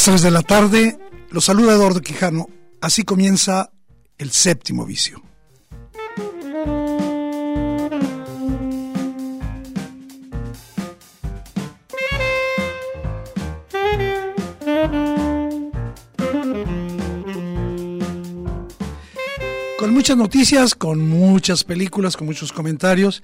Las 3 de la tarde, los saluda Eduardo Quijano, así comienza el séptimo vicio. Con muchas noticias, con muchas películas, con muchos comentarios.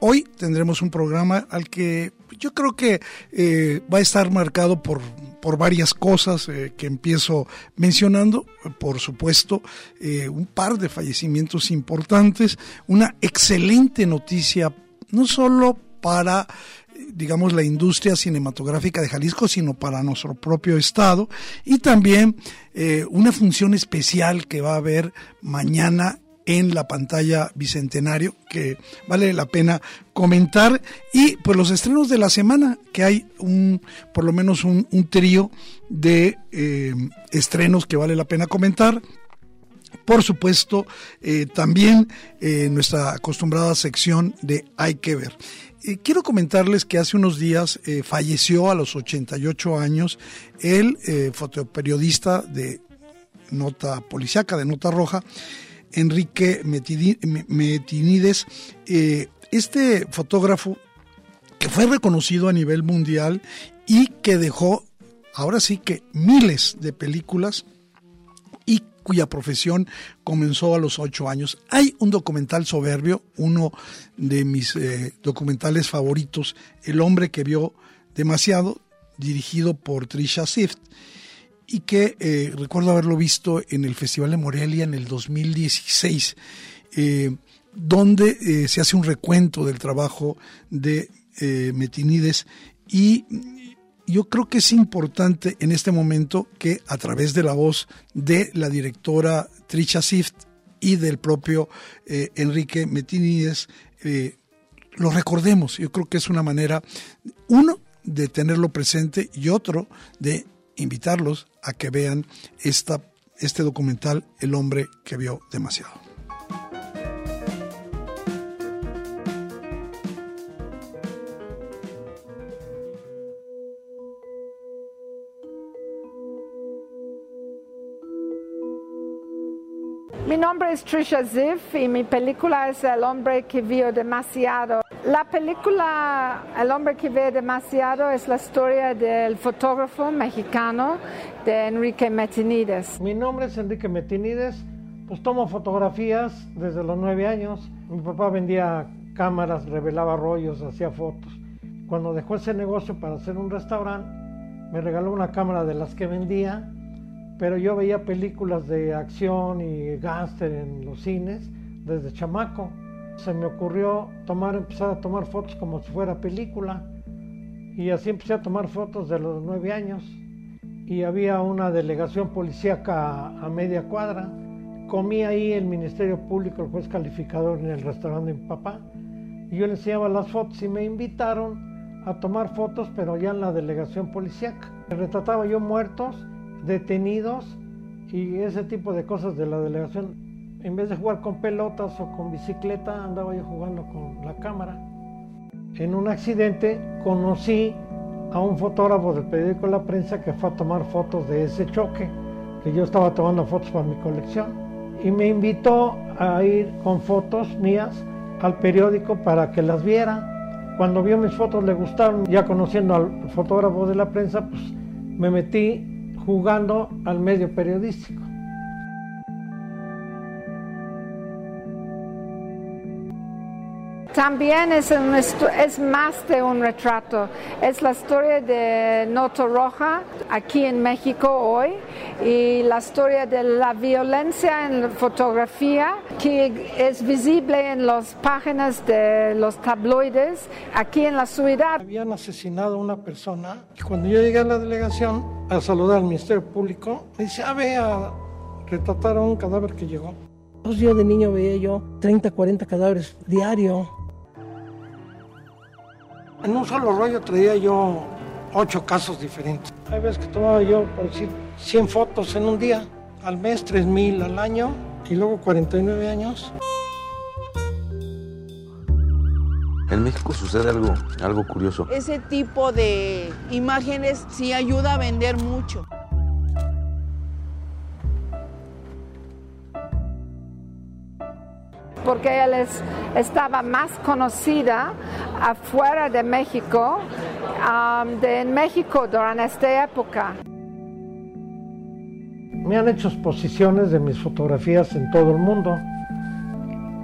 Hoy tendremos un programa al que yo creo que eh, va a estar marcado por, por varias cosas eh, que empiezo mencionando. Por supuesto, eh, un par de fallecimientos importantes, una excelente noticia, no solo para digamos, la industria cinematográfica de Jalisco, sino para nuestro propio estado. Y también una función especial que va a haber mañana en la pantalla Bicentenario, que vale la pena comentar. Y pues los estrenos de la semana, que hay un, por lo menos un, trío de eh, estrenos que vale la pena comentar. Por supuesto, eh, también eh, nuestra acostumbrada sección de Hay que ver. quiero comentarles que hace unos días falleció a los 88 años el fotoperiodista de Nota Policiaca, de Nota Roja, Enrique Metinides, eh, este fotógrafo que fue reconocido a nivel mundial y que dejó, ahora sí que miles de películas y cuya profesión comenzó a los ocho años. Hay un documental soberbio, uno de mis eh, documentales favoritos, El hombre que vio demasiado, dirigido por Trisha Sift y que eh, recuerdo haberlo visto en el Festival de Morelia en el 2016, eh, donde eh, se hace un recuento del trabajo de Metinides y yo creo que es importante en este momento que a través de la voz de la directora Trisha Sift y del propio Enrique Metinides lo recordemos. Yo creo que es una manera, uno, de tenerlo presente y otro, de invitarlos a que vean esta, este documental El hombre que vio demasiado. Mi nombre es Trisha Ziff y mi película es El hombre que vio demasiado. La película El hombre que ve demasiado es la historia del fotógrafo mexicano de Enrique Metinides. Mi nombre es Enrique Metinides, pues tomo fotografías desde los nueve años. Mi papá vendía cámaras, revelaba rollos, hacía fotos. Cuando dejó ese negocio para hacer un restaurante, me regaló una cámara de las que vendía, pero yo veía películas de acción y gángster en los cines desde chamaco se me ocurrió tomar, empezar a tomar fotos como si fuera película. Y así empecé a tomar fotos de los nueve años. Y había una delegación policíaca a, media cuadra. Comí ahí el Ministerio Público, el juez calificador en el restaurante de mi papá. Y yo le enseñaba las fotos y me invitaron a tomar fotos, pero ya en la delegación policíaca. Retrataba yo muertos, detenidos y ese tipo de cosas de la delegación en vez de jugar con pelotas o con bicicleta, andaba yo jugando con la cámara. En un accidente conocí a un fotógrafo del periódico La Prensa que fue a tomar fotos de ese choque, que yo estaba tomando fotos para mi colección, y me invitó a ir con fotos mías al periódico para que las viera. Cuando vio mis fotos le gustaron, ya conociendo al fotógrafo de la prensa, pues me metí jugando al medio periodístico. También es, es más de un retrato, es la historia de Noto Roja aquí en México hoy y la historia de la violencia en la fotografía que es visible en las páginas de los tabloides aquí en la ciudad. Habían asesinado a una persona y cuando yo llegué a la delegación a saludar al Ministerio Público, me dice, ah, ve a retratar a un cadáver que llegó. Dos días de niño veía yo 30, 40 cadáveres diario. En un solo rollo traía yo ocho casos diferentes. Hay veces que tomaba yo, por decir, 100 fotos en un día, al mes 3.000 al año y luego 49 años. En México sucede algo, algo curioso. Ese tipo de imágenes sí ayuda a vender mucho. Porque él estaba más conocida afuera de México, um, de en México durante esta época. Me han hecho exposiciones de mis fotografías en todo el mundo.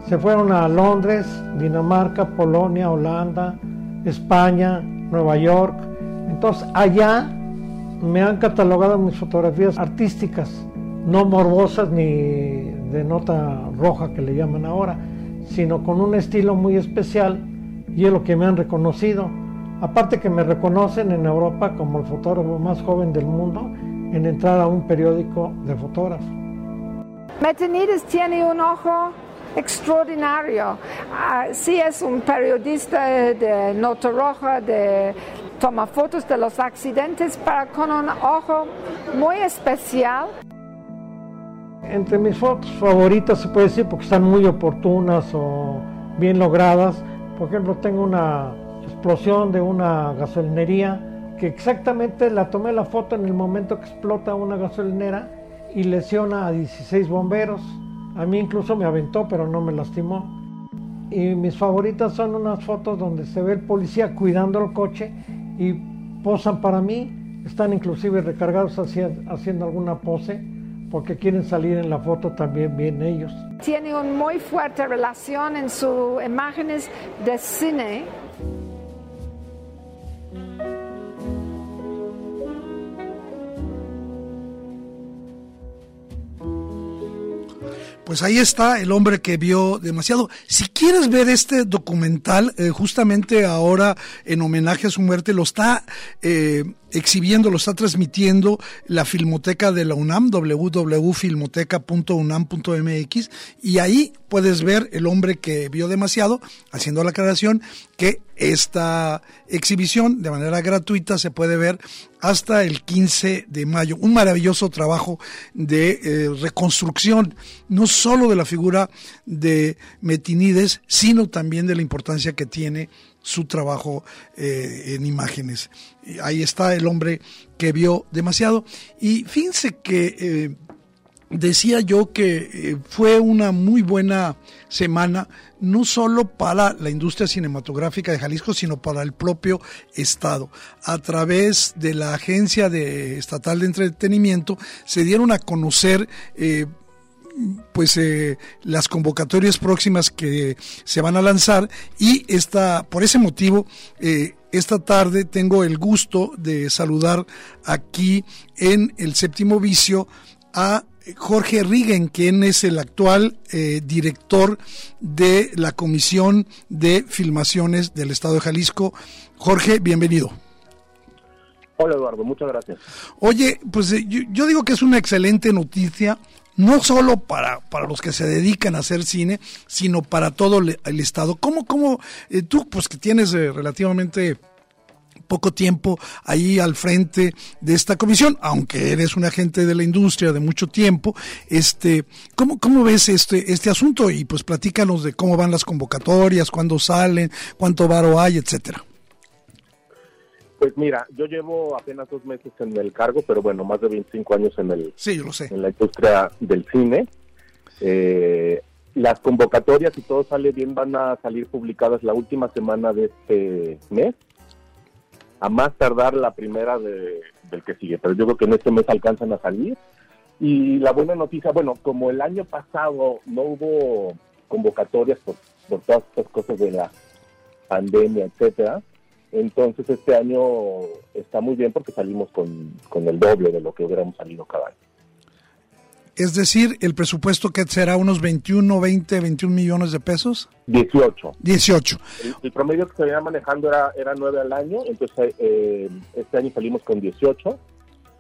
Se fueron a Londres, Dinamarca, Polonia, Holanda, España, Nueva York. Entonces allá me han catalogado mis fotografías artísticas, no morbosas ni de nota roja que le llaman ahora, sino con un estilo muy especial y es lo que me han reconocido. Aparte que me reconocen en Europa como el fotógrafo más joven del mundo en entrar a un periódico de fotógrafo. Metenides tiene un ojo extraordinario. Ah, sí es un periodista de nota roja, de toma fotos de los accidentes, pero con un ojo muy especial. Entre mis fotos favoritas se puede decir porque están muy oportunas o bien logradas. Por ejemplo, tengo una explosión de una gasolinería que exactamente la tomé la foto en el momento que explota una gasolinera y lesiona a 16 bomberos. A mí incluso me aventó, pero no me lastimó. Y mis favoritas son unas fotos donde se ve el policía cuidando el coche y posan para mí. Están inclusive recargados haciendo alguna pose porque quieren salir en la foto también bien ellos. Tiene una muy fuerte relación en sus imágenes de cine. Pues ahí está el hombre que vio demasiado. Si quieres ver este documental, eh, justamente ahora en homenaje a su muerte, lo está eh, exhibiendo, lo está transmitiendo la Filmoteca de la UNAM, www.filmoteca.unam.mx, y ahí puedes ver El hombre que vio demasiado, haciendo la aclaración que esta exhibición de manera gratuita se puede ver hasta el 15 de mayo. Un maravilloso trabajo de eh, reconstrucción, no solo de la figura de Metinides, sino también de la importancia que tiene su trabajo eh, en imágenes. Ahí está el hombre que vio demasiado. Y fíjense que eh, decía yo que eh, fue una muy buena semana, no solo para la industria cinematográfica de Jalisco, sino para el propio Estado. A través de la Agencia de Estatal de Entretenimiento se dieron a conocer pues eh, las convocatorias próximas que se van a lanzar y esta, por ese motivo eh, esta tarde tengo el gusto de saludar aquí en el séptimo vicio a Jorge Rigen, quien es el actual eh, director de la Comisión de Filmaciones del Estado de Jalisco. Jorge, bienvenido. Hola Eduardo, muchas gracias. Oye, pues yo, digo que es una excelente noticia no solo para, para los que se dedican a hacer cine, sino para todo el Estado. ¿Cómo, cómo eh, tú, pues que tienes eh, relativamente poco tiempo ahí al frente de esta comisión, aunque eres un agente de la industria de mucho tiempo, este, ¿cómo, cómo ves este, este asunto? Y pues platícanos de cómo van las convocatorias, cuándo salen, cuánto varo hay, etcétera. Pues mira, yo llevo apenas dos meses en el cargo, pero bueno, más de 25 años en el sí, lo sé. en la industria del cine. Eh, las convocatorias, si todo sale bien, van a salir publicadas la última semana de este mes, a más tardar la primera de, del que sigue, pero yo creo que en este mes alcanzan a salir. Y la buena noticia, bueno, como el año pasado no hubo convocatorias por por todas estas cosas de la pandemia, etcétera. Entonces este año está muy bien porque salimos con, con el doble de lo que hubiéramos salido cada año. Es decir, el presupuesto que será unos 21, 20, 21 millones de pesos. 18. 18. El, el promedio que se venía manejando era, era 9 al año, entonces eh, este año salimos con 18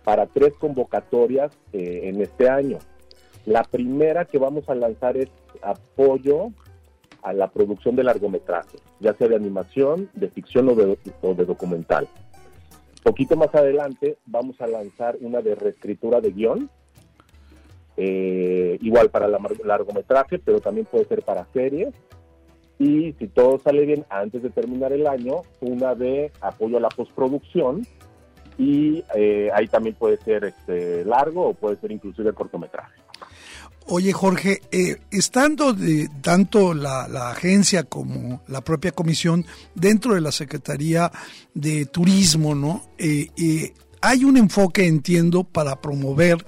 para tres convocatorias eh, en este año. La primera que vamos a lanzar es apoyo a la producción de largometrajes, ya sea de animación, de ficción o de, o de documental. Poquito más adelante vamos a lanzar una de reescritura de guion, eh, igual para la largometraje, pero también puede ser para series. Y si todo sale bien antes de terminar el año, una de apoyo a la postproducción. Y eh, ahí también puede ser este, largo o puede ser inclusive cortometraje. Oye Jorge, eh, estando de, tanto la, agencia como la propia comisión dentro de la Secretaría de Turismo, ¿no? Eh, eh, hay un enfoque, entiendo, para promover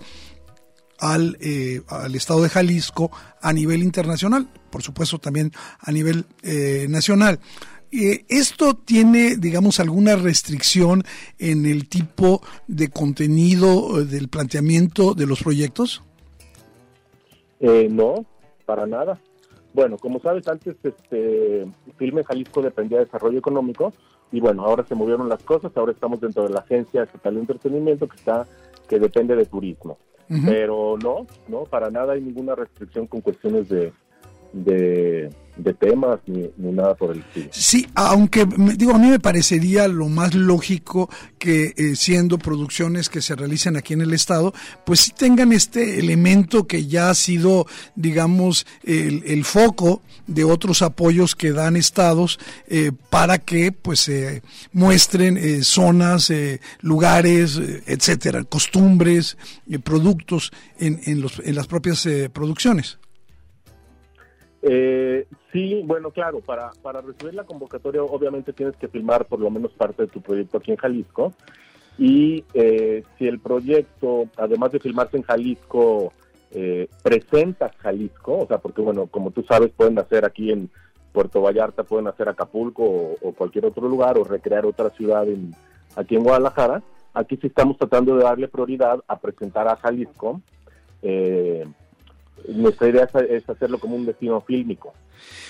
al, eh, al, estado de Jalisco a nivel internacional, por supuesto también a nivel nacional. ¿Esto tiene, digamos, alguna restricción en el tipo de contenido del planteamiento de los proyectos? No, para nada. Bueno, como sabes, antes este Filme Jalisco dependía de desarrollo económico y bueno, ahora se movieron las cosas, ahora estamos dentro de la Agencia Estatal de Entretenimiento que está que depende de turismo. Uh -huh. Pero no, no, para nada hay ninguna restricción con cuestiones de, de, de temas ni, nada por el estilo. Sí, aunque digo, a mí me parecería lo más lógico que eh, siendo producciones que se realicen aquí en el estado, pues sí tengan este elemento que ya ha sido, digamos, el, el foco de otros apoyos que dan estados eh, para que pues eh, muestren eh, zonas, lugares, etcétera, costumbres, productos en, en, los, en las propias producciones. Eh, sí, bueno, claro, para, para recibir la convocatoria obviamente tienes que filmar por lo menos parte de tu proyecto aquí en Jalisco y eh, si el proyecto, además de filmarse en Jalisco, eh, presenta Jalisco, o sea, porque bueno, como tú sabes, pueden hacer aquí en Puerto Vallarta, pueden hacer Acapulco o, o cualquier otro lugar o recrear otra ciudad en, aquí en Guadalajara, aquí sí estamos tratando de darle prioridad a presentar a Jalisco. Eh, nuestra idea es, hacerlo como un destino fílmico.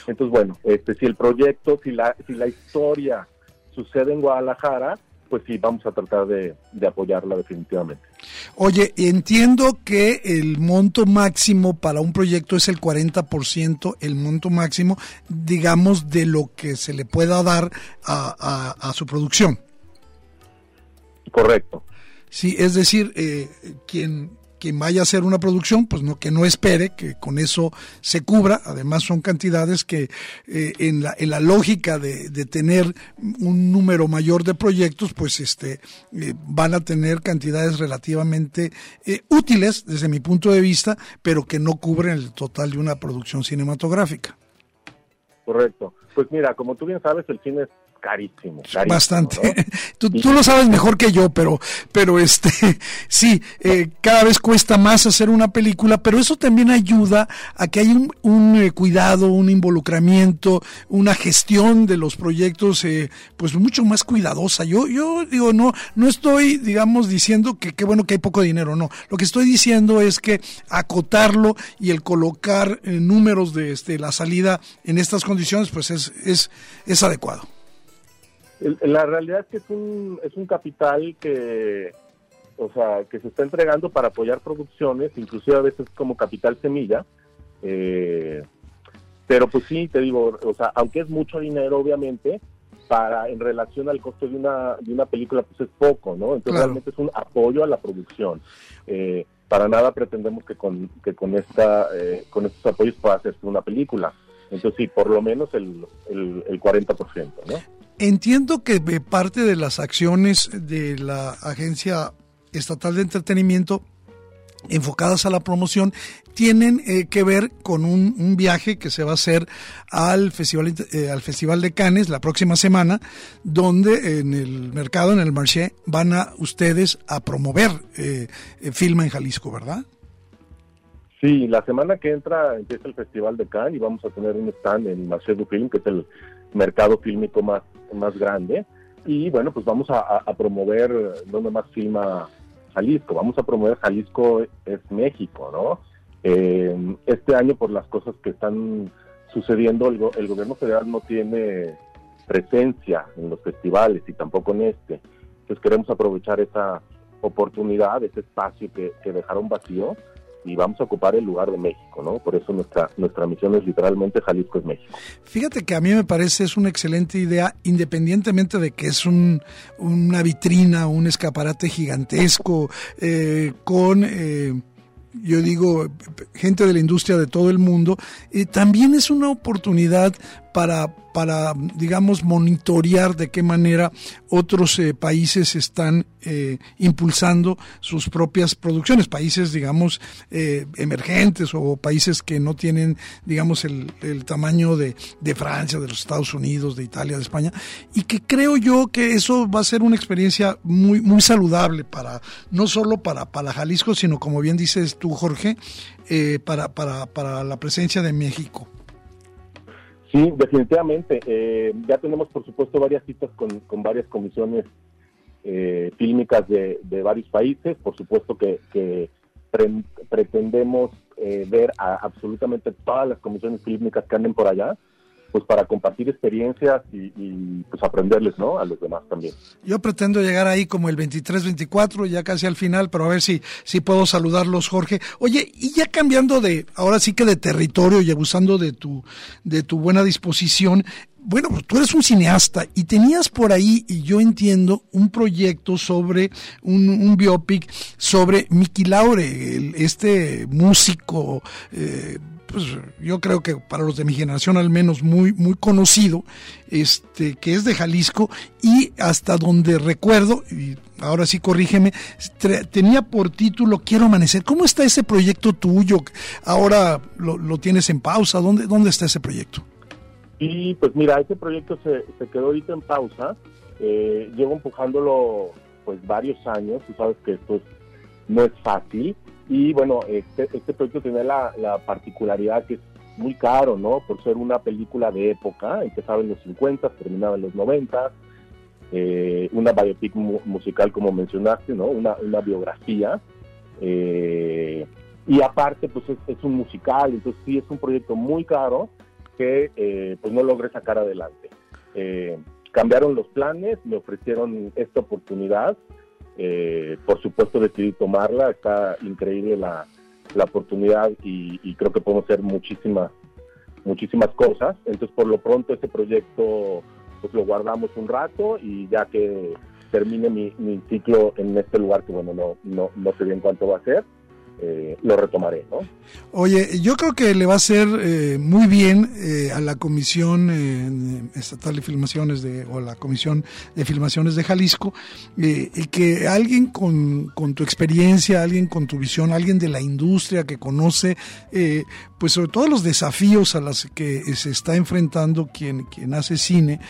Entonces, bueno, este, si el proyecto, si la, si la historia sucede en Guadalajara, pues sí, vamos a tratar de, de, apoyarla definitivamente. Oye, entiendo que el monto máximo para un proyecto es el 40%, el monto máximo, digamos, de lo que se le pueda dar a, a, a su producción. Correcto. Sí, es decir, eh, quien quien vaya a hacer una producción, pues no que no espere que con eso se cubra. Además son cantidades que eh, en, la, en la lógica de, tener un número mayor de proyectos, pues este eh, van a tener cantidades relativamente eh, útiles desde mi punto de vista, pero que no cubren el total de una producción cinematográfica. Correcto. Pues mira, como tú bien sabes, el cine es carísimo, carísimo bastante. ¿no? tú, tú, lo sabes mejor que yo pero pero este sí eh, cada vez cuesta más hacer una película pero eso también ayuda a que haya un, un eh, cuidado un involucramiento una gestión de los proyectos eh, pues mucho más cuidadosa. Yo yo digo no no estoy digamos diciendo que qué bueno que hay poco dinero no. Lo que estoy diciendo es que acotarlo y el colocar eh, números de este la salida en estas condiciones pues es es es adecuado la realidad es que es un, es un capital que, o sea, que se está entregando para apoyar producciones, inclusive a veces como capital semilla. Eh, pero pues sí, te digo, o sea, aunque es mucho dinero, obviamente, para en relación al costo de una, de una película, pues es poco, ¿no? Entonces claro. realmente es un apoyo a la producción. Eh, para nada pretendemos que con, que con, esta, eh, con estos apoyos pueda hacerse una película. Entonces sí, por lo menos el, el, el 40%, ¿no? Entiendo que parte de las acciones de la Agencia Estatal de Entretenimiento enfocadas a la promoción tienen eh, que ver con un, viaje que se va a hacer al festival eh, al festival de Cannes la próxima semana donde en el mercado en el marché van a ustedes a promover eh, Filma en Jalisco verdad Sí, la semana que entra empieza el Festival de Cannes y vamos a tener un stand en Marché du Film, que es el mercado fílmico más, más grande. Y bueno, pues vamos a, promover donde más filma Jalisco. Vamos a promover Jalisco es México, ¿no? Eh, este año, por las cosas que están sucediendo, el, gobierno federal no tiene presencia en los festivales y tampoco en este. Entonces queremos aprovechar esa oportunidad, ese espacio que dejaron vacío y vamos a ocupar el lugar de México, ¿no? Por eso nuestra nuestra misión es literalmente Jalisco es México. Fíjate que a mí me parece es una excelente idea, independientemente de que es un, una vitrina, un escaparate gigantesco, eh, con... Eh, yo digo, gente de la industria de todo el mundo, eh, también es una oportunidad para, para, digamos, monitorear de qué manera otros eh, países están eh, impulsando sus propias producciones, países, digamos, eh, emergentes o países que no tienen, digamos, el, el tamaño de, de, Francia, de los Estados Unidos, de Italia, de España, y que creo yo que eso va a ser una experiencia muy, muy saludable para, no solo para, para Jalisco, sino como bien dices tú, Jorge, para, para, para la presencia de México. Sí, definitivamente. Eh, ya tenemos, por supuesto, varias citas con, con varias comisiones eh, fílmicas de, de, varios países. Por supuesto que, que pre pretendemos eh, ver a absolutamente todas las comisiones fílmicas que anden por allá pues para compartir experiencias y, pues aprenderles, ¿no? A los demás también. Yo pretendo llegar ahí como el 23-24, ya casi al final, pero a ver si, si puedo saludarlos, Jorge. Oye, y ya cambiando de, ahora sí que de territorio y abusando de tu, de tu buena disposición, bueno, pues tú eres un cineasta y tenías por ahí, y yo entiendo, un proyecto sobre un, un biopic sobre Miki Laure, el, este músico, eh, pues yo creo que para los de mi generación al menos muy muy conocido, este que es de Jalisco y hasta donde recuerdo y ahora sí corrígeme, tenía por título Quiero amanecer. ¿Cómo está ese proyecto tuyo? Ahora lo, lo tienes en pausa. ¿Dónde dónde está ese proyecto? Y pues mira, ese proyecto se, se quedó ahorita en pausa. Eh, llevo empujándolo pues varios años. Tú sabes que esto es, no es fácil. Y bueno, este, este proyecto tiene la, la, particularidad que es muy caro, ¿no? Por ser una película de época, empezaba en los 50, terminaba en los 90, eh, una biopic mu musical como mencionaste, ¿no? Una, una biografía. Eh, y aparte, pues es, es, un musical, entonces sí es un proyecto muy caro que eh, pues no logré sacar adelante. Eh, cambiaron los planes, me ofrecieron esta oportunidad eh, por supuesto decidí tomarla, está increíble la, la oportunidad y, y, creo que podemos hacer muchísimas, muchísimas cosas. Entonces por lo pronto este proyecto pues lo guardamos un rato y ya que termine mi, mi ciclo en este lugar que bueno no, no, no sé bien cuánto va a ser, eh, lo retomaré, ¿no? Oye, yo creo que le va a ser eh, muy bien eh, a la Comisión Estatal de Filmaciones de, o la Comisión de Filmaciones de Jalisco, que alguien con, con, tu experiencia, alguien con tu visión, alguien de la industria que conoce, pues sobre todo los desafíos a los que se está enfrentando quien, quien hace cine,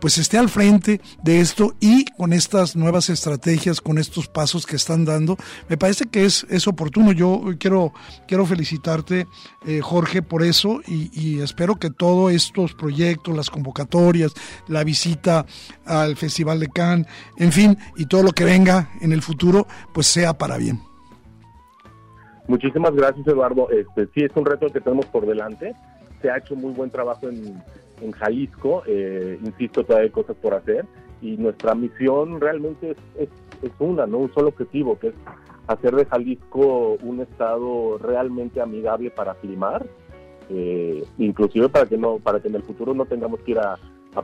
pues esté al frente de esto y con estas nuevas estrategias, con estos pasos que están dando, me parece que es, es oportuno. Yo quiero, quiero felicitarte, eh, Jorge, por eso y, espero que todos estos proyectos, las convocatorias, la visita al Festival de Cannes, en fin, y todo lo que venga en el futuro, pues sea para bien. Muchísimas gracias, Eduardo. Este, sí, es un reto que tenemos por delante. Se ha hecho muy buen trabajo en, en Jalisco. Eh, insisto, todavía hay cosas por hacer. Y nuestra misión realmente es, es una, ¿no? Un solo objetivo, que es hacer de Jalisco un estado realmente amigable para filmar, eh, inclusive para que no, para que en el futuro no tengamos que ir a,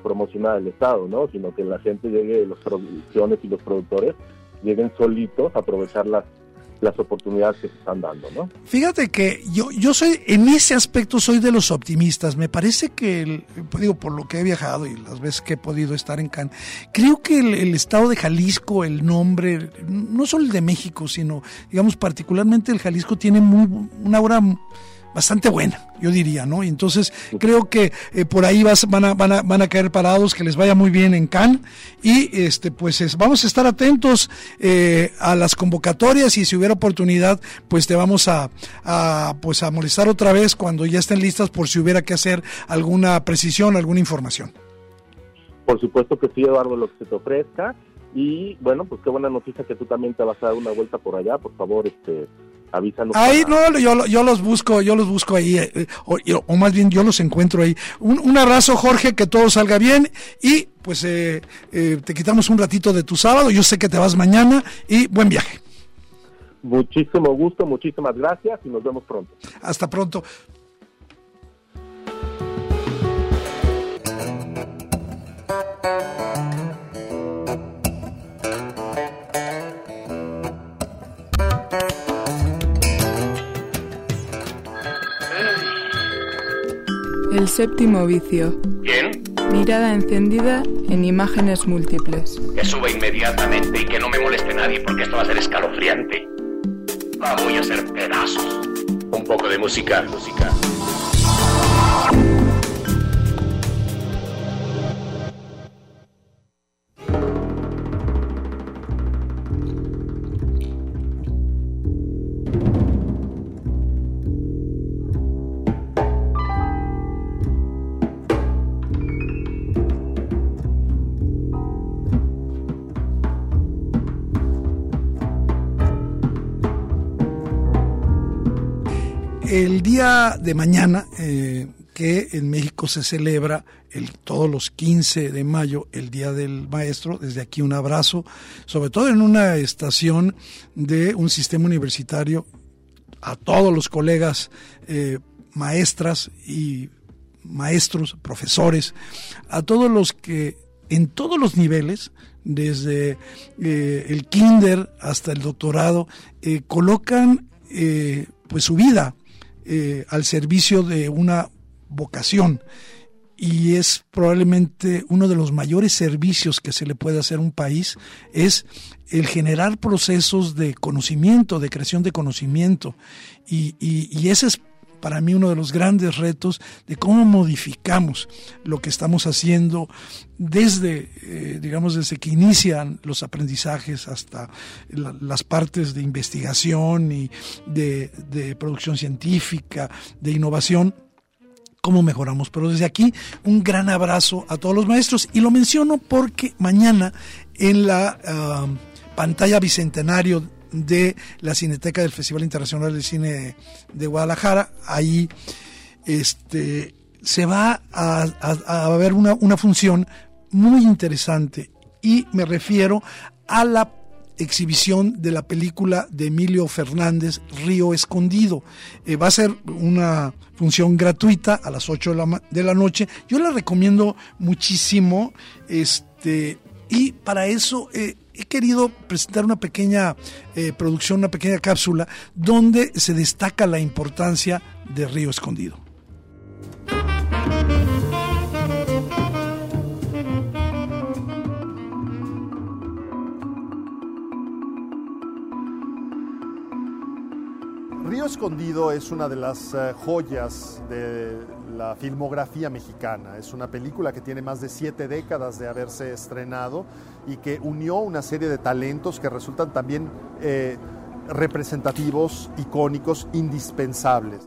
promocionar el estado, ¿no? Sino que la gente llegue, las producciones y los productores lleguen solitos a aprovechar las las oportunidades que se están dando, ¿no? Fíjate que yo, yo soy, en ese aspecto soy de los optimistas. Me parece que, el, digo, por lo que he viajado y las veces que he podido estar en Cannes, creo que el, estado de Jalisco, el nombre, no solo el de México, sino, digamos, particularmente el Jalisco tiene muy, una obra bastante buena, yo diría, ¿no? Entonces creo que eh, por ahí vas, van, a, van, a, van a caer parados, que les vaya muy bien en Cannes y este pues es, vamos a estar atentos eh, a las convocatorias y si hubiera oportunidad pues te vamos a, a, pues a molestar otra vez cuando ya estén listas por si hubiera que hacer alguna precisión, alguna información. Por supuesto que sí, Eduardo, lo que se te ofrezca. Y bueno, pues qué buena noticia que tú también te vas a dar una vuelta por allá. Por favor, este, avísanos. Ahí, no, yo, yo los busco, yo los busco ahí, eh, o, o, más bien yo los encuentro ahí. Un, un, abrazo, Jorge, que todo salga bien y pues eh, eh, te quitamos un ratito de tu sábado. Yo sé que te vas mañana y buen viaje. Muchísimo gusto, muchísimas gracias y nos vemos pronto. Hasta pronto. El séptimo vicio. ¿Quién? Mirada encendida en imágenes múltiples. Que suba inmediatamente y que no me moleste nadie porque esto va a ser escalofriante. La voy a hacer pedazos. Un poco de música, música. El día de mañana, eh, que en México se celebra el, todos los 15 de mayo, el Día del Maestro, desde aquí un abrazo, sobre todo en una estación de un sistema universitario, a todos los colegas eh, maestras y maestros, profesores, a todos los que en todos los niveles, desde eh, el kinder hasta el doctorado, eh, colocan pues su vida eh, al servicio de una vocación. Y es probablemente uno de los mayores servicios que se le puede hacer a un país es el generar procesos de conocimiento, de creación de conocimiento. Y, y, y ese es para mí uno de los grandes retos de cómo modificamos lo que estamos haciendo desde, eh, digamos, desde que inician los aprendizajes hasta la, las partes de investigación y de, producción científica, de innovación cómo mejoramos. Pero desde aquí, un gran abrazo a todos los maestros. Y lo menciono porque mañana en la uh, pantalla bicentenario de la Cineteca del Festival Internacional de Cine de Guadalajara. Ahí este, se va a, a, a ver una, una función muy interesante y me refiero a la exhibición de la película de Emilio Fernández, Río Escondido. Eh, va a ser una función gratuita a las 8 de la, de la noche. Yo la recomiendo muchísimo. Este, y para eso eh, he querido presentar una pequeña eh, producción, una pequeña cápsula, donde se destaca la importancia de Río Escondido. Río Escondido es una de las uh, joyas de la filmografía mexicana. Es una película que tiene más de siete décadas de haberse estrenado y que unió una serie de talentos que resultan también eh, representativos, icónicos, indispensables.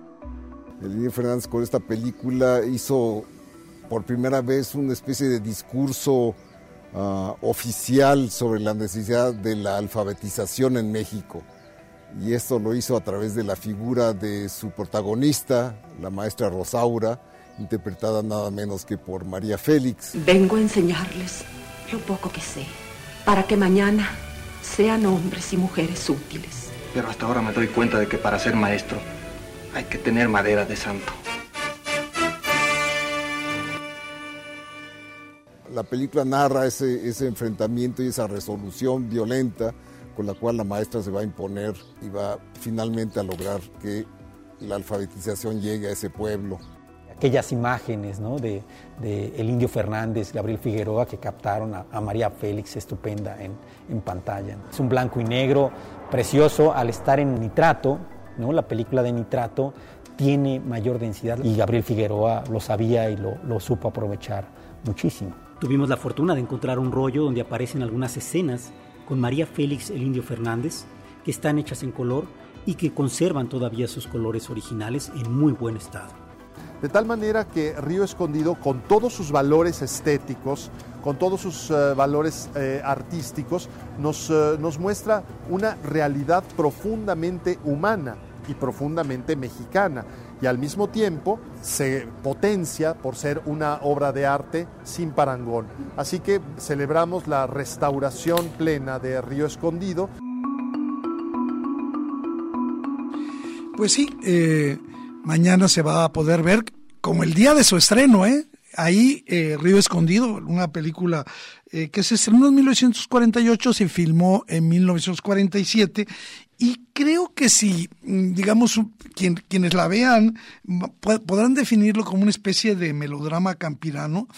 Emilio Fernández con esta película hizo por primera vez una especie de discurso uh, oficial sobre la necesidad de la alfabetización en México y esto lo hizo a través de la figura de su protagonista, la maestra Rosaura, interpretada nada menos que por María Félix. Vengo a enseñarles lo poco que sé, para que mañana sean hombres y mujeres útiles. Pero hasta ahora me doy cuenta de que para ser maestro hay que tener madera de santo. La película narra ese, ese enfrentamiento y esa resolución violenta con la cual la maestra se va a imponer y va finalmente a lograr que la alfabetización llegue a ese pueblo. Aquellas imágenes ¿no? de, de, el indio Fernández, Gabriel Figueroa, que captaron a, a María Félix estupenda en, en, pantalla. Es un blanco y negro precioso al estar en nitrato, ¿no? la película de nitrato tiene mayor densidad y Gabriel Figueroa lo sabía y lo, lo supo aprovechar muchísimo. Tuvimos la fortuna de encontrar un rollo donde aparecen algunas escenas con María Félix el Indio Fernández que están hechas en color y que conservan todavía sus colores originales en muy buen estado. De tal manera que Río Escondido, con todos sus valores estéticos, con todos sus uh, valores uh, artísticos, nos, uh, nos muestra una realidad profundamente humana y profundamente mexicana y al mismo tiempo se potencia por ser una obra de arte sin parangón. Así que celebramos la restauración plena de Río Escondido. Pues sí, eh, mañana se va a poder ver como el día de su estreno, ¿eh? Ahí, eh, Río Escondido, una película eh, que se estrenó en 1948, se filmó en 1947 y creo que si, digamos, quien, quienes la vean podrán definirlo como una especie de melodrama campirano,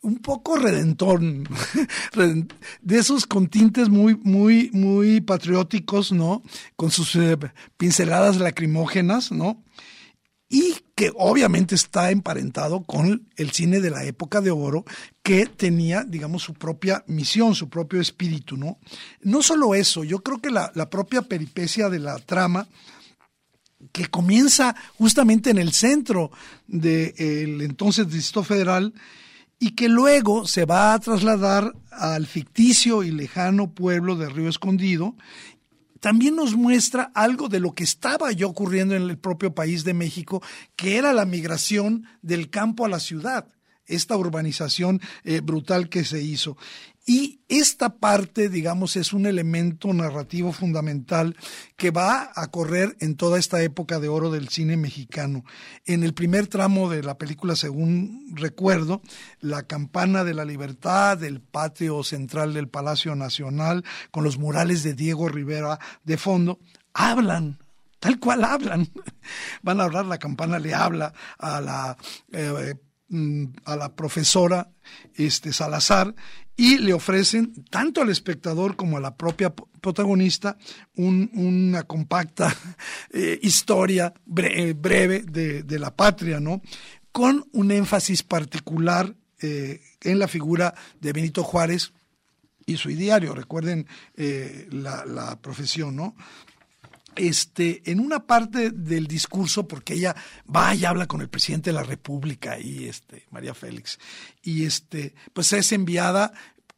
un poco redentor, de esos con tintes muy, muy, muy patrióticos, ¿no? Con sus eh, pinceladas lacrimógenas, ¿no? Y que obviamente está emparentado con el cine de la época de oro que tenía, digamos, su propia misión, su propio espíritu, ¿no? No solo eso, yo creo que la, la propia peripecia de la trama que comienza justamente en el centro del entonces Distrito Federal y que luego se va a trasladar al ficticio y lejano pueblo de Río Escondido también nos muestra algo de lo que estaba ya ocurriendo en el propio país de México, que era la migración del campo a la ciudad, esta urbanización eh, brutal que se hizo. Y esta parte, digamos, es un elemento narrativo fundamental que va a correr en toda esta época de oro del cine mexicano. En el primer tramo de la película, según recuerdo, la campana de la libertad, del patio central del Palacio Nacional, con los murales de Diego Rivera de fondo, hablan tal cual hablan. Van a hablar, la campana le habla a la, eh, mm, a la profesora este, Salazar y le ofrecen tanto al espectador como a la propia protagonista una compacta eh, historia eh, breve de, la patria, ¿no? Con un énfasis particular eh, en la figura de Benito Juárez y su ideario. Recuerden la profesión, ¿no? Este, en una parte del discurso, porque ella va y habla con el presidente de la República y este, María Félix, y este, pues es enviada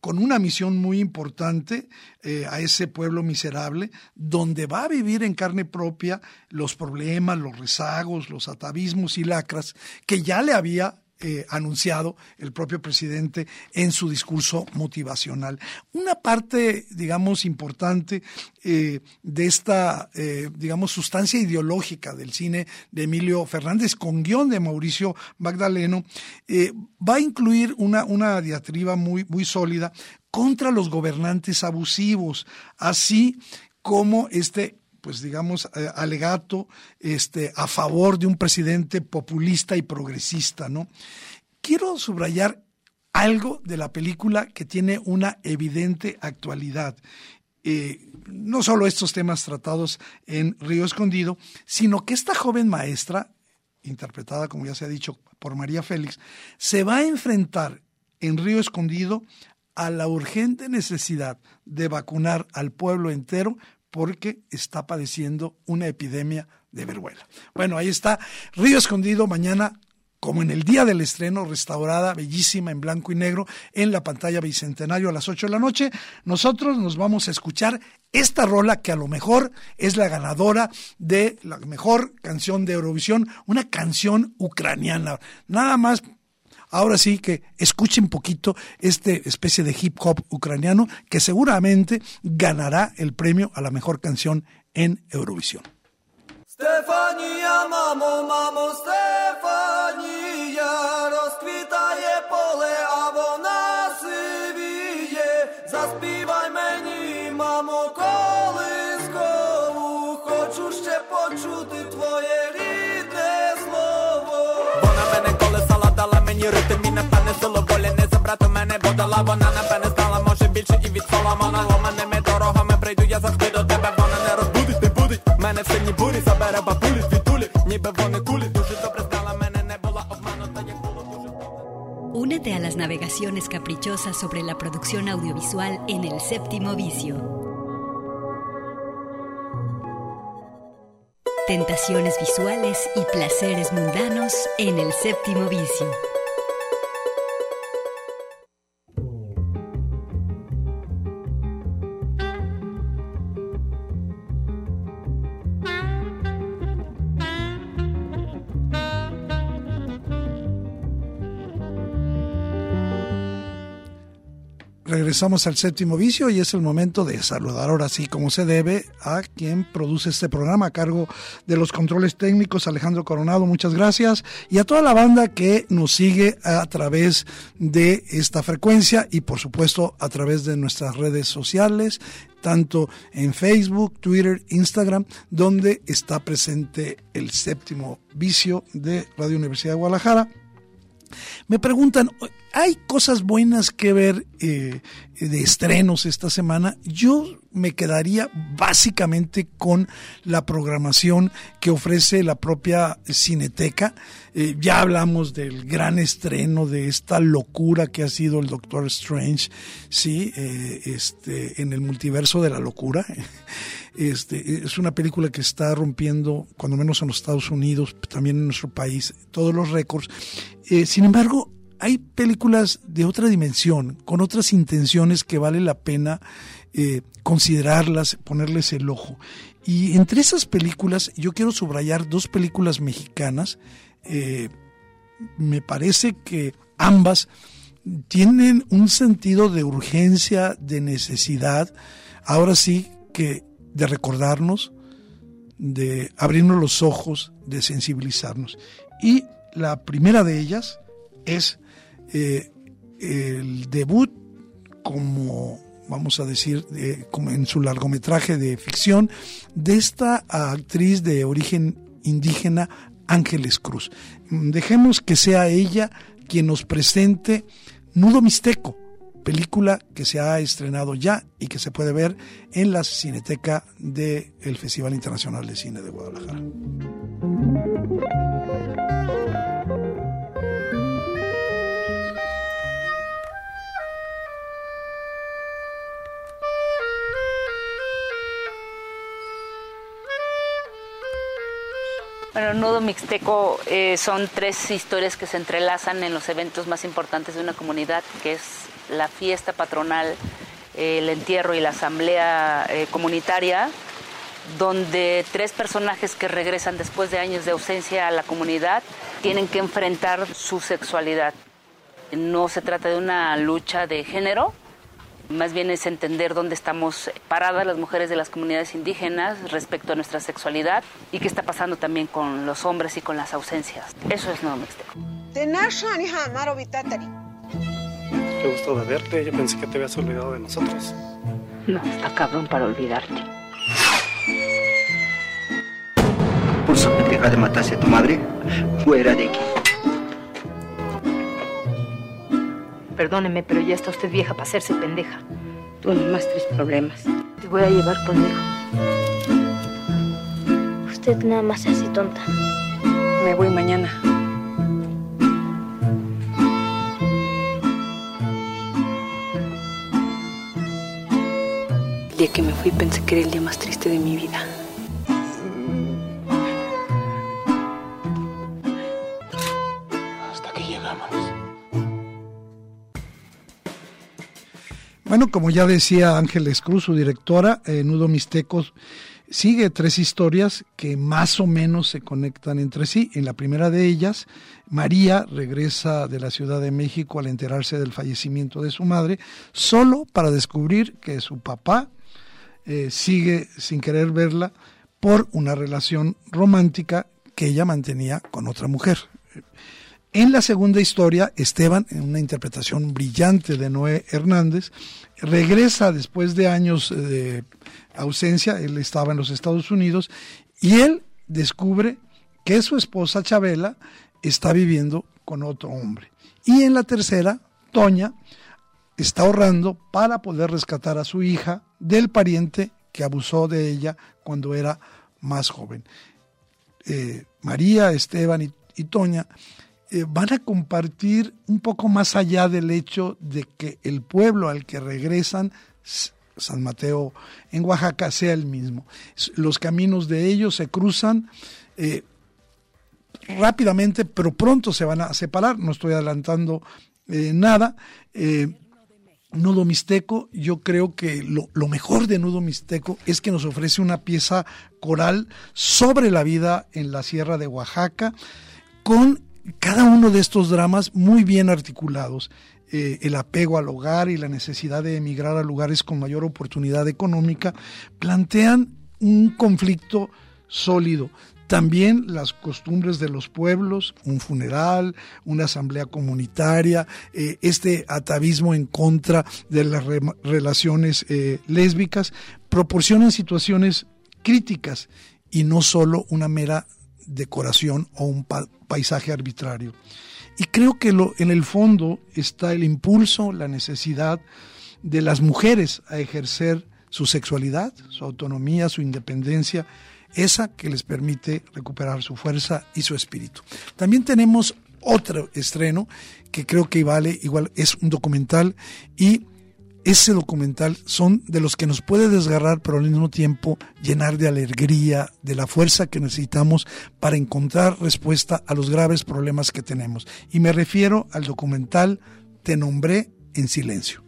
con una misión muy importante eh, a ese pueblo miserable, donde va a vivir en carne propia los problemas, los rezagos, los atavismos y lacras que ya le había eh, anunciado el propio presidente en su discurso motivacional. Una parte, digamos, importante eh, de esta, eh, digamos, sustancia ideológica del cine de Emilio Fernández con guion de Mauricio Magdaleno, va a incluir una, una diatriba muy, muy sólida contra los gobernantes abusivos, así como este pues digamos, eh, alegato este, a favor de un presidente populista y progresista, ¿no? Quiero subrayar algo de la película que tiene una evidente actualidad. Eh, no solo estos temas tratados en Río Escondido, sino que esta joven maestra, interpretada, como ya se ha dicho, por María Félix, se va a enfrentar en Río Escondido a la urgente necesidad de vacunar al pueblo entero porque está padeciendo una epidemia de veruela. Bueno, ahí está, Río Escondido, mañana como en el día del estreno, restaurada, bellísima, en blanco y negro, en la pantalla Bicentenario a las 8 de la noche. Nosotros nos vamos a escuchar esta rola que a lo mejor es la ganadora de la mejor canción de Eurovisión, una canción ucraniana. Nada más ahora sí que escuchen poquito esta especie de hip hop ucraniano que seguramente ganará el premio a la mejor canción en Eurovisión. Stefania, Stefania. Únete a las navegaciones caprichosas sobre la producción audiovisual en el séptimo vicio. Tentaciones visuales y placeres mundanos en el séptimo vicio. Regresamos al séptimo vicio y es el momento de saludar ahora sí como se debe a quien produce este programa a cargo de los controles técnicos Alejandro Coronado, muchas gracias y a toda la banda que nos sigue a través de esta frecuencia y por supuesto a través de nuestras redes sociales, tanto en Facebook, Twitter, Instagram, donde está presente el séptimo vicio de Radio Universidad de Guadalajara. Me preguntan, hay cosas buenas que ver eh, de estrenos esta semana. Yo me quedaría básicamente con la programación que ofrece la propia Cineteca. Eh, ya hablamos del gran estreno de esta locura que ha sido el Doctor Strange, sí, eh, este, en el multiverso de la locura. Este, es una película que está rompiendo, cuando menos en los Estados Unidos, también en nuestro país, todos los récords. sin embargo, hay películas de otra dimensión, con otras intenciones que vale la pena eh, considerarlas, ponerles el ojo. Y entre esas películas, yo quiero subrayar dos películas mexicanas. Eh, me parece que ambas tienen un sentido de urgencia, de necesidad, ahora sí que de recordarnos, de abrirnos los ojos, de sensibilizarnos. Y la primera de ellas es eh, el debut como vamos a decir, como en su largometraje de ficción, de esta actriz de origen indígena, Ángeles Cruz. Dejemos que sea ella quien nos presente Nudo Mixteco, película que se ha estrenado ya y que se puede ver en la Cineteca del Festival Internacional de Cine de Guadalajara. Bueno, Nudo Mixteco eh, son tres historias que se entrelazan en los eventos más importantes de una comunidad, que es la fiesta patronal, el entierro y la asamblea eh, comunitaria, donde tres personajes que regresan después de años de ausencia a la comunidad tienen que enfrentar su sexualidad. No se trata de una lucha de género, más bien es entender dónde estamos paradas las mujeres de las comunidades indígenas respecto a nuestra sexualidad y qué está pasando también con los hombres y con las ausencias. Eso es Nuevo Mixteco. Qué gusto de verte. Yo pensé que te habías olvidado de nosotros. No, está cabrón para olvidarte. Por su pendeja de matarse a tu madre, fuera de aquí. Perdóneme, pero ya está usted vieja para hacerse pendeja. Tú más tres problemas. Te voy a llevar conmigo. Usted nada más se hace tonta. Me voy mañana. El día que me fui pensé que era el día más triste de mi vida. Bueno, como ya decía Ángeles Cruz, su directora, eh, Nudo Mixtecos sigue tres historias que más o menos se conectan entre sí. En la primera de ellas, María regresa de la Ciudad de México al enterarse del fallecimiento de su madre, solo para descubrir que su papá eh, sigue sin querer verla por una relación romántica que ella mantenía con otra mujer. En la segunda historia, Esteban, en una interpretación brillante de Noé Hernández, regresa después de años de ausencia, él estaba en los Estados Unidos, y él descubre que su esposa Chabela está viviendo con otro hombre. Y en la tercera, Toña está ahorrando para poder rescatar a su hija del pariente que abusó de ella cuando era más joven. Eh, María, Esteban y Toña eh, van a compartir un poco más allá del hecho de que el pueblo al que regresan, San Mateo en Oaxaca, sea el mismo. Los caminos de ellos se cruzan. Eh, rápidamente, pero pronto se van a separar. No estoy adelantando eh, nada. Nudo Mixteco, yo creo que lo, lo, mejor de Nudo Mixteco es que nos ofrece una pieza coral sobre la vida en la Sierra de Oaxaca, con cada uno de estos dramas muy bien articulados. Eh, el apego al hogar y la necesidad de emigrar a lugares con mayor oportunidad económica, plantean un conflicto sólido. También las costumbres de los pueblos, un funeral, una asamblea comunitaria, eh, este atavismo en contra de las relaciones eh, lésbicas, proporcionan situaciones críticas y no solo una mera decoración o un paisaje arbitrario. Y creo que lo, en el fondo está el impulso, la necesidad de las mujeres a ejercer su sexualidad, su autonomía, su independencia esa que les permite recuperar su fuerza y su espíritu. También tenemos otro estreno que creo que vale igual, es un documental y ese documental son de los que nos puede desgarrar, pero al mismo tiempo llenar de alegría, de la fuerza que necesitamos para encontrar respuesta a los graves problemas que tenemos. Y me refiero al documental Te nombré en silencio.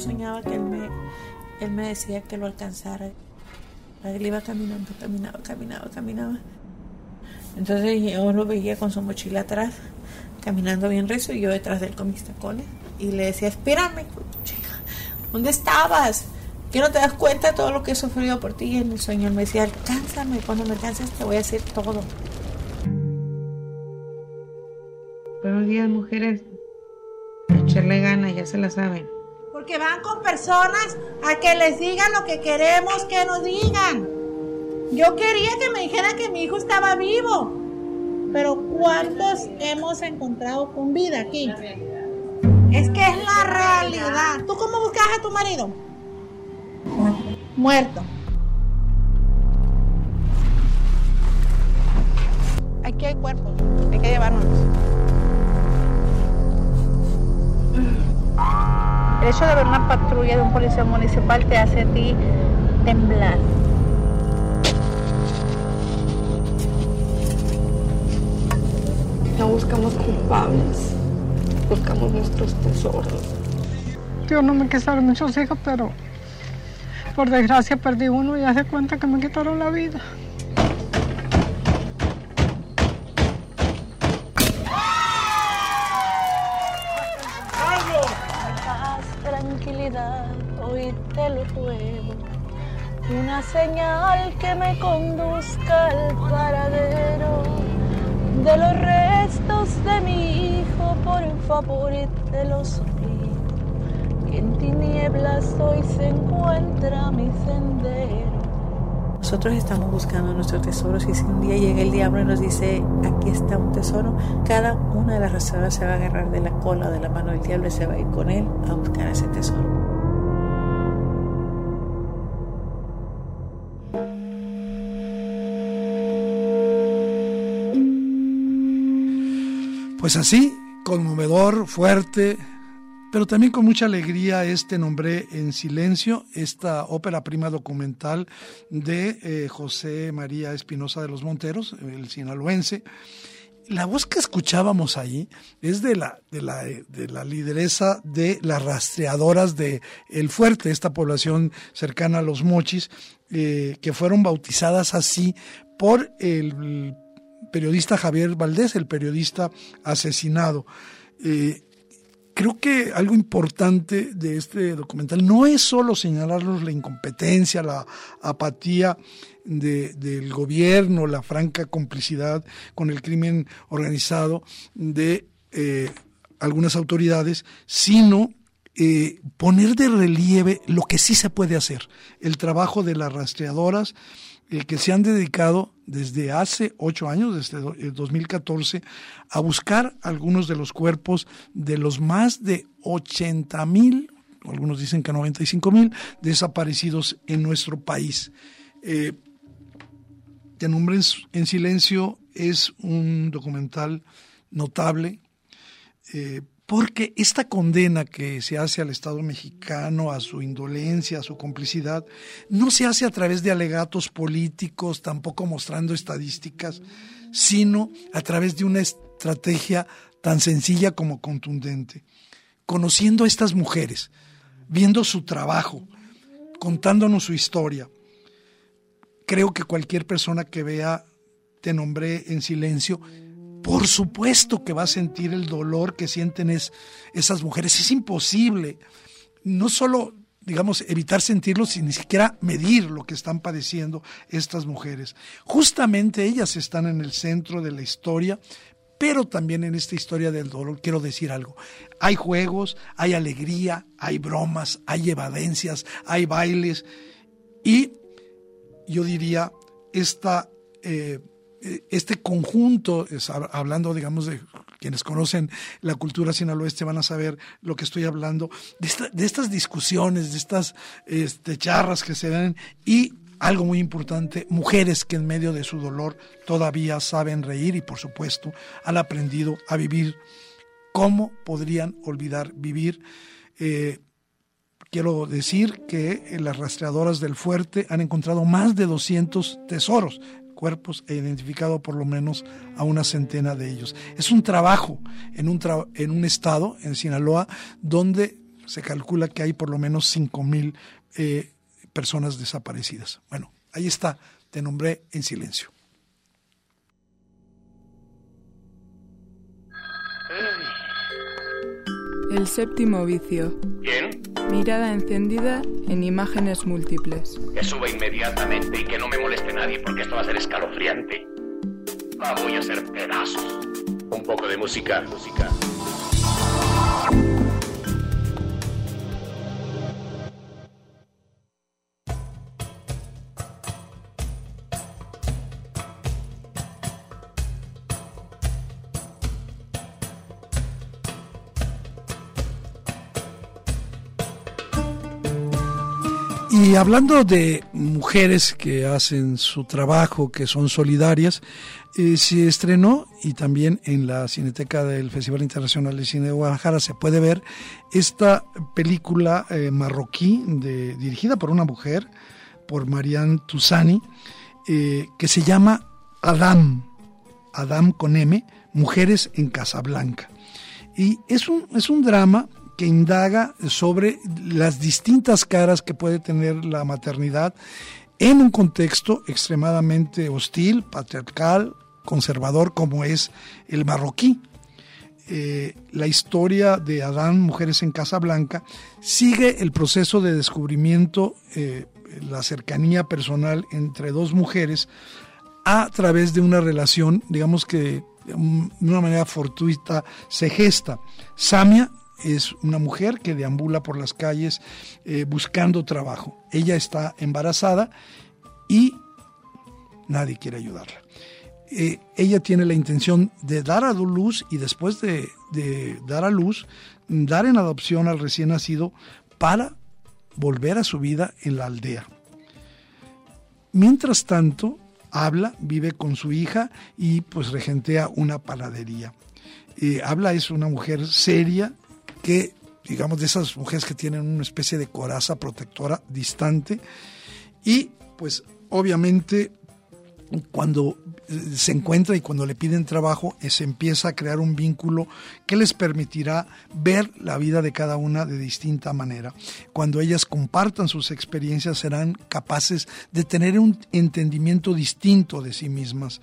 soñaba que él me, él me decía que lo alcanzara. Él iba caminando, caminaba, caminaba, caminaba. Entonces yo lo veía con su mochila atrás, caminando bien recio, y yo detrás de él con mis tacones. Y le decía, espérame, chica, ¿dónde estabas? ¿Que no te das cuenta de todo lo que he sufrido por ti? Y en el sueño me decía, alcánzame, cuando me alcances te voy a hacer todo. Buenos días, mujeres. echarle ganas, ya se la saben porque van con personas a que les digan lo que queremos que nos digan. Yo quería que me dijeran que mi hijo estaba vivo, pero ¿cuántos hemos encontrado con vida aquí? Es que es la realidad. ¿Tú cómo buscas a tu marido? Muerto. Aquí hay cuerpos, hay que llevarnos. El hecho de ver una patrulla de un policía municipal te hace a ti temblar. No buscamos culpables, buscamos nuestros tesoros. Yo no me quitaron muchos hijos, pero por desgracia perdí uno y hace cuenta que me quitaron la vida. Señal que me conduzca al paradero de los restos de mi hijo, por favor te lo suplico, que en tinieblas hoy se encuentra mi sendero. Nosotros estamos buscando nuestros tesoros y si un día llega el diablo y nos dice, aquí está un tesoro, cada una de las razones se va a agarrar de la cola de la mano del diablo y se va a ir con él a buscar ese tesoro. Pues así, conmovedor, fuerte, pero también con mucha alegría este nombré en silencio, esta ópera prima documental de eh, José María Espinosa de los Monteros, el sinaloense. La voz que escuchábamos ahí es de la, de la, la lideresa de las rastreadoras de El Fuerte, esta población cercana a los Mochis, eh, que fueron bautizadas así por el periodista Javier Valdés, el periodista asesinado. Eh, creo que algo importante de este documental no es solo señalarnos la incompetencia, la apatía del gobierno, la franca complicidad con el crimen organizado de eh, algunas autoridades, sino eh, poner de relieve lo que sí se puede hacer, el trabajo de las rastreadoras, el que se han dedicado desde hace ocho años, desde el 2014, a buscar algunos de los cuerpos de los más de 80 mil algunos dicen que 95 mil desaparecidos en nuestro país. Eh, en silencio es un documental notable eh, porque esta condena que se hace al Estado mexicano, a su indolencia, a su complicidad, no se hace a través de alegatos políticos, tampoco mostrando estadísticas, sino a través de una estrategia tan sencilla como contundente. Conociendo a estas mujeres, viendo su trabajo, contándonos su historia, creo que cualquier persona que vea Te nombré en silencio, por supuesto que va a sentir el dolor que sienten es, esas mujeres. Es imposible no solo, digamos, evitar sentirlo, sino ni siquiera medir lo que están padeciendo estas mujeres. Justamente ellas están en el centro de la historia, pero también en esta historia del dolor quiero decir algo. Hay juegos, hay alegría, hay bromas, hay evadencias, hay bailes y yo diría esta... Eh, este conjunto, hablando, digamos, de quienes conocen la cultura sinaloeste van a saber lo que estoy hablando, de, estas discusiones, de estas este, charras que se dan y algo muy importante, mujeres que en medio de su dolor todavía saben reír y por supuesto han aprendido a vivir. ¿Cómo podrían olvidar vivir? Eh, quiero decir que las rastreadoras del fuerte han encontrado más de 200 tesoros cuerpos e identificado por lo menos a una centena de ellos. Es un trabajo en un, en un estado, en Sinaloa, donde se calcula que hay por lo menos 5 mil eh, personas desaparecidas. Bueno, ahí está, te nombré en silencio. El séptimo vicio. ¿Quién? Mirada encendida en imágenes múltiples. Que suba inmediatamente y que no me moleste nadie porque esto va a ser escalofriante. La voy a hacer pedazos. Un poco de música, música. Y hablando de mujeres que hacen su trabajo, que son solidarias, eh, se estrenó y también en la Cineteca del Festival Internacional de Cine de Guadalajara se puede ver esta película eh, marroquí de, dirigida por una mujer, por Marianne Tusani, eh, que se llama Adam, Adam con M, Mujeres en Casablanca. Y es un, es un drama que indaga sobre las distintas caras que puede tener la maternidad en un contexto extremadamente hostil, patriarcal, conservador como es el marroquí. Eh, la historia de Adán, Mujeres en Casa Blanca, sigue el proceso de descubrimiento, eh, la cercanía personal entre dos mujeres a través de una relación, digamos que de una manera fortuita se gesta. Samia es una mujer que deambula por las calles eh, buscando trabajo. Ella está embarazada y nadie quiere ayudarla. Eh, ella tiene la intención de dar a luz y después de, dar a luz, dar en adopción al recién nacido para volver a su vida en la aldea. Mientras tanto, habla, vive con su hija y pues regentea una panadería. Eh, habla es una mujer seria, que, digamos, de esas mujeres que tienen una especie de coraza protectora distante y pues obviamente cuando eh, se encuentra y cuando le piden trabajo, eh, se empieza a crear un vínculo que les permitirá ver la vida de cada una de distinta manera. Cuando ellas compartan sus experiencias, serán capaces de tener un entendimiento distinto de sí mismas.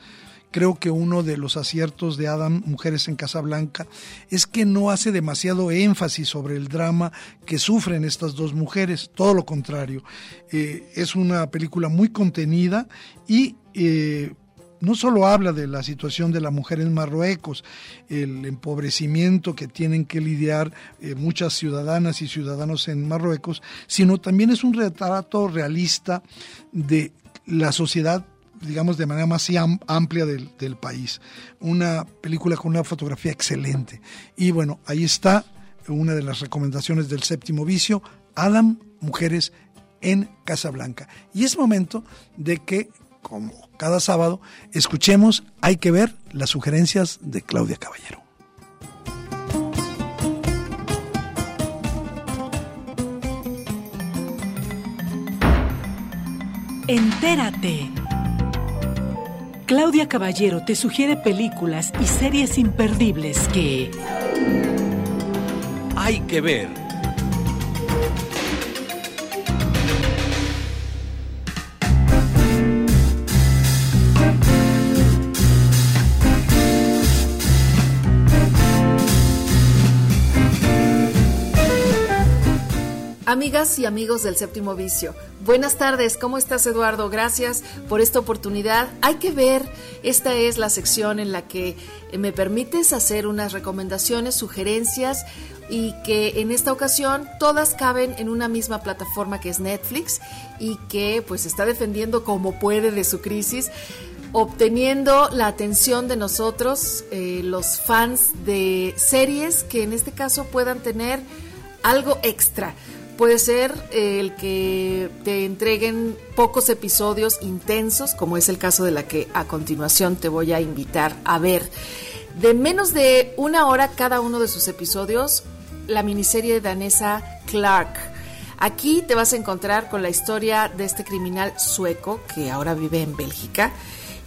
Creo que uno de los aciertos de Adam, Mujeres en Casablanca, es que no hace demasiado énfasis sobre el drama que sufren estas dos mujeres, todo lo contrario. Eh, es una película muy contenida y eh, no solo habla de la situación de la mujer en Marruecos, el empobrecimiento que tienen que lidiar eh, muchas ciudadanas y ciudadanos en Marruecos, sino también es un retrato realista de la sociedad digamos, de manera más amplia del, país. Una película con una fotografía excelente. Y bueno, ahí está una de las recomendaciones del séptimo vicio, Adam, Mujeres en Casablanca. Y es momento de que, como cada sábado, escuchemos, hay que ver las sugerencias de Claudia Caballero. Entérate. Claudia Caballero te sugiere películas y series imperdibles que hay que ver. Amigas y amigos del séptimo vicio, buenas tardes, ¿cómo estás Eduardo? Gracias por esta oportunidad. Hay que ver, esta es la sección en la que eh, me permites hacer unas recomendaciones, sugerencias y que en esta ocasión todas caben en una misma plataforma que es Netflix y que pues está defendiendo como puede de su crisis obteniendo la atención de nosotros, eh, los fans de series que en este caso puedan tener algo extra. Puede ser eh, el que te entreguen pocos episodios intensos, como es el caso de la que a continuación te voy a invitar a ver. De menos de una hora cada uno de sus episodios, la miniserie danesa Clark. Aquí te vas a encontrar con la historia de este criminal sueco que ahora vive en Bélgica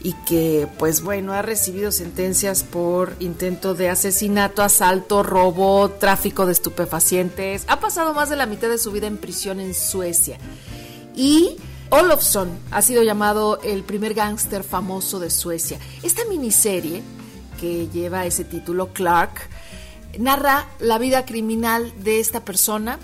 y que pues bueno ha recibido sentencias por intento de asesinato, asalto, robo, tráfico de estupefacientes. Ha pasado más de la mitad de su vida en prisión en Suecia. Y Olofsson ha sido llamado el primer gángster famoso de Suecia. Esta miniserie que lleva ese título Clark narra la vida criminal de esta persona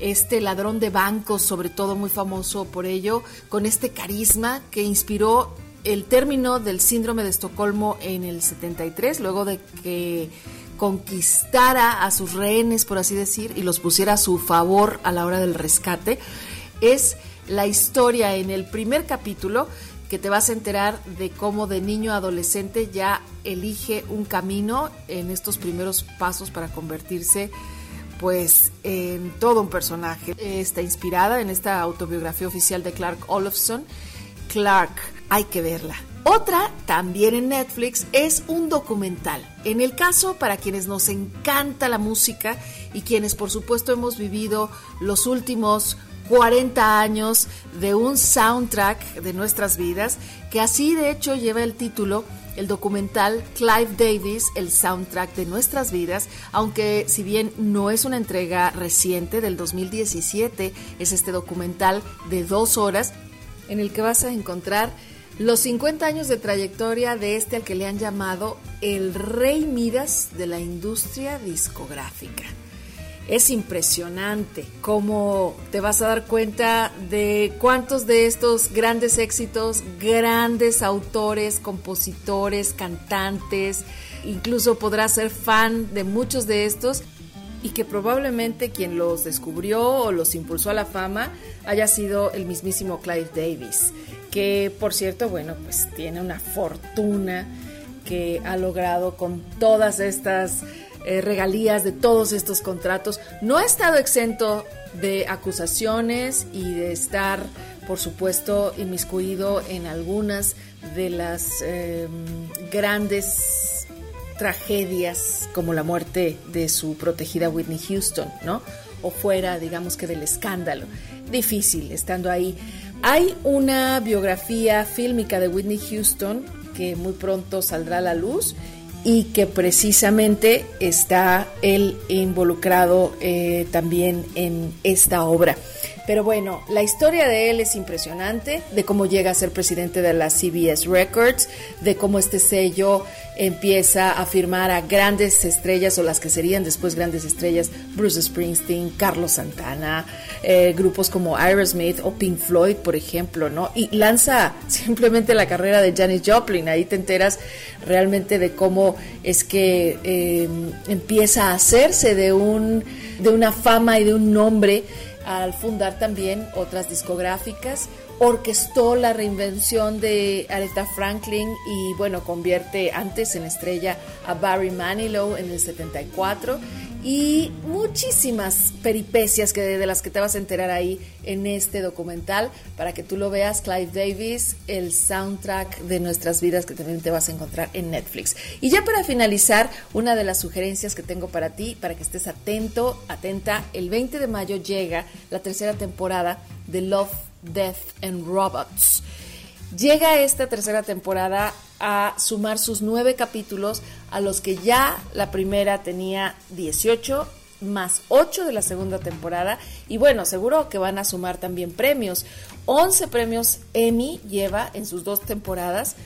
este ladrón de bancos, sobre todo muy famoso por ello, con este carisma que inspiró el término del síndrome de Estocolmo en el 73, luego de que conquistara a sus rehenes, por así decir, y los pusiera a su favor a la hora del rescate, es la historia en el primer capítulo que te vas a enterar de cómo de niño a adolescente ya elige un camino en estos primeros pasos para convertirse pues en todo un personaje. Está inspirada en esta autobiografía oficial de Clark Olofsson. Clark, hay que verla. Otra, también en Netflix, es un documental. En el caso, para quienes nos encanta la música y quienes por supuesto hemos vivido los últimos 40 años de un soundtrack de nuestras vidas, que así de hecho lleva el título el documental Clive Davis, el soundtrack de nuestras vidas, aunque si bien no es una entrega reciente del 2017, es este documental de dos horas en el que vas a encontrar los 50 años de trayectoria de este al que le han llamado el rey Midas de la industria discográfica. Es impresionante cómo te vas a dar cuenta de cuántos de estos grandes éxitos, grandes autores, compositores, cantantes, incluso podrás ser fan de muchos de estos y que probablemente quien los descubrió o los impulsó a la fama haya sido el mismísimo Clive Davis que por cierto, bueno, pues tiene una fortuna que ha logrado con todas estas eh, regalías de todos estos contratos. No ha estado exento de acusaciones y de estar, por supuesto, inmiscuido en algunas de las em, grandes tragedias como la muerte de su protegida Whitney Houston, ¿no? O fuera, digamos que del escándalo. Difícil estando ahí. Hay una biografía fílmica de Whitney Houston que muy pronto saldrá a la luz y que precisamente está él involucrado eh, también en esta obra. Pero bueno, la historia de él es impresionante, de cómo llega a ser presidente de la CBS Records, de cómo este sello empieza a firmar a grandes estrellas o las que serían después grandes estrellas, Bruce Springsteen, Carlos Santana, eh, grupos como Aerosmith o Pink Floyd, por ejemplo, ¿no? Y lanza simplemente la carrera de Janis Joplin, ahí te enteras realmente de cómo es que eh, empieza a hacerse de, un, de una fama y de un nombre al fundar también otras discográficas orquestó la reinvención de Aretha Franklin y bueno, convierte antes en estrella a Barry Manilow en el 74 y muchísimas peripecias que de las que te vas a enterar ahí en este documental para que tú lo veas Clive Davis el soundtrack de nuestras vidas que también te vas a encontrar en Netflix. Y ya para finalizar una de las sugerencias que tengo para ti para que estés atento atenta el 20 de mayo llega la tercera temporada de Love Death and Robots. Llega esta tercera temporada a sumar sus nueve capítulos a los que ya la primera tenía 18 más 8 de la segunda temporada y bueno, seguro que van a sumar también premios. 11 premios Emmy lleva en sus dos temporadas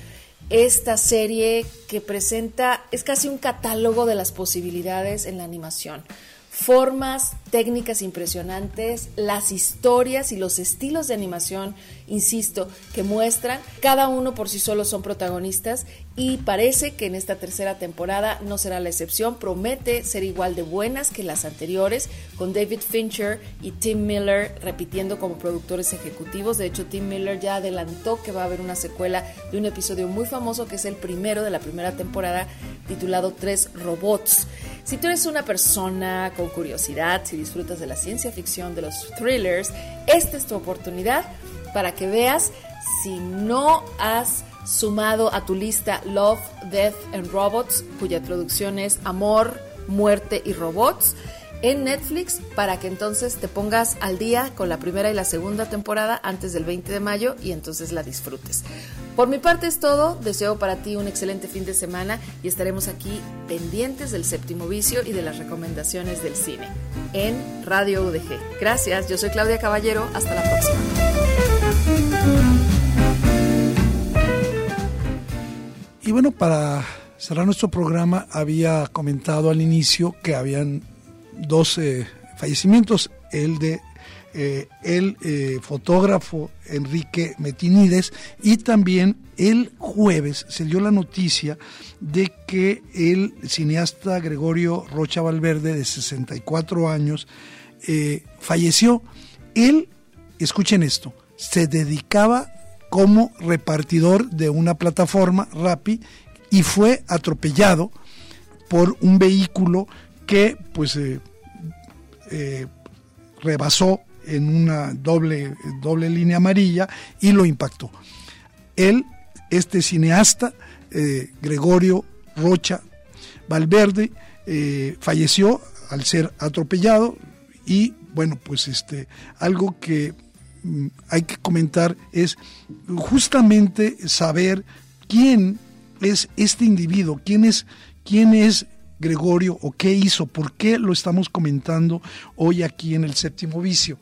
esta serie que presenta, es casi un catálogo de las posibilidades en la animación formas, técnicas impresionantes, las historias y los estilos de animación, insisto, que muestran, cada uno por sí solo son protagonistas y parece que en esta tercera temporada no será la excepción, promete ser igual de buenas que las anteriores, con David Fincher y Tim Miller repitiendo como productores ejecutivos, de hecho Tim Miller ya adelantó que va a haber una secuela de un episodio muy famoso que es el primero de la primera temporada titulado Tres Robots. Si tú eres una persona con curiosidad, si disfrutas de la ciencia ficción, de los thrillers, esta es tu oportunidad para que veas si no has sumado a tu lista Love, Death and Robots, cuya traducción es Amor, Muerte y Robots en Netflix para que entonces te pongas al día con la primera y la segunda temporada antes del 20 de mayo y entonces la disfrutes. Por mi parte es todo, deseo para ti un excelente fin de semana y estaremos aquí pendientes del séptimo vicio y de las recomendaciones del cine en Radio UDG. Gracias, yo soy Claudia Caballero, hasta la próxima. Y bueno, para cerrar nuestro programa, había comentado al inicio que habían dos fallecimientos, el de eh, el eh, fotógrafo Enrique Metinides y también el jueves se dio la noticia de que el cineasta Gregorio Rocha Valverde de 64 años eh, falleció. Él, escuchen esto, se dedicaba como repartidor de una plataforma Rappi y fue atropellado por un vehículo que pues rebasó en una doble, doble línea amarilla y lo impactó. Él, este cineasta, eh, Gregorio Rocha Valverde, eh, falleció al ser atropellado y bueno, pues este, algo que mm, hay que comentar es justamente saber quién es este individuo, quién es, quién es Gregorio o qué hizo, por qué lo estamos comentando hoy aquí en el séptimo vicio.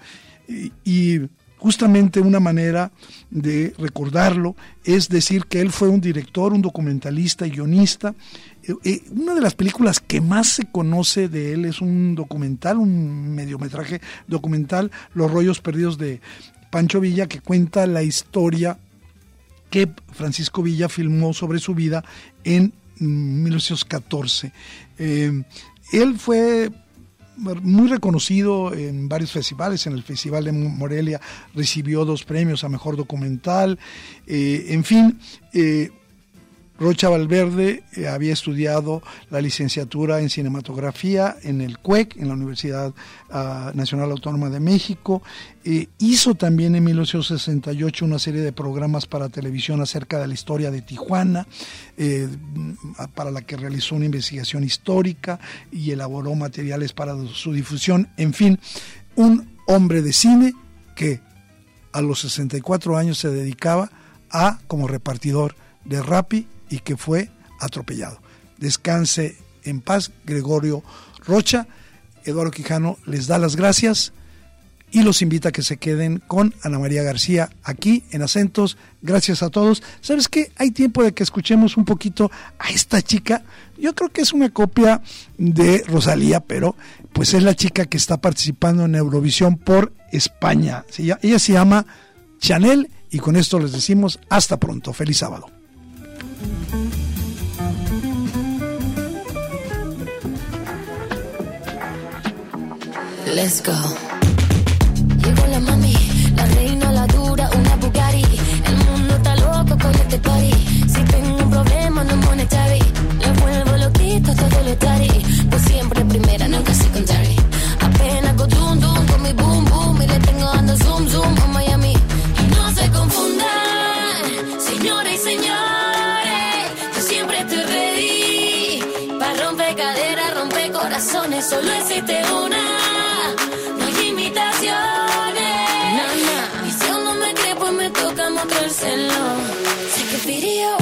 Y, justamente una manera de recordarlo es decir que él fue un director, un documentalista y guionista. Eh, eh, una de las películas que más se conoce de él es un documental, un mediometraje documental, Los rollos perdidos de Pancho Villa, que cuenta la historia que Francisco Villa filmó sobre su vida en 1914. Eh, él fue muy reconocido en varios festivales, en el Festival de Morelia recibió dos premios a Mejor Documental, eh, en fin, eh, Rocha Valverde eh, había estudiado la licenciatura en cinematografía en el CUEC, en la Universidad ah, Nacional Autónoma de México. Hizo también en 1968 una serie de programas para televisión acerca de la historia de Tijuana, eh, para la que realizó una investigación histórica y elaboró materiales para su difusión. En fin, un hombre de cine que a los 64 años se dedicaba a, como repartidor de Rappi, y que fue atropellado. Descanse en paz, Gregorio Rocha. Eduardo Quijano les da las gracias y los invita a que se queden con Ana María García aquí en Acentos. Gracias a todos. ¿Sabes qué? Hay tiempo de que escuchemos un poquito a esta chica. Yo creo que es una copia de Rosalía, pero pues es la chica que está participando en Eurovisión por España. Ella se llama Chanel y con esto les decimos hasta pronto. Feliz sábado. Let's go. Llegó la mami, la reina, la dura, una Bugatti. El mundo está loco con este party. Si tengo un problema, no es monetary. Lo vuelvo loquito, todo lo tari. Pues siempre primera, nunca se contrario. alone. Take a video.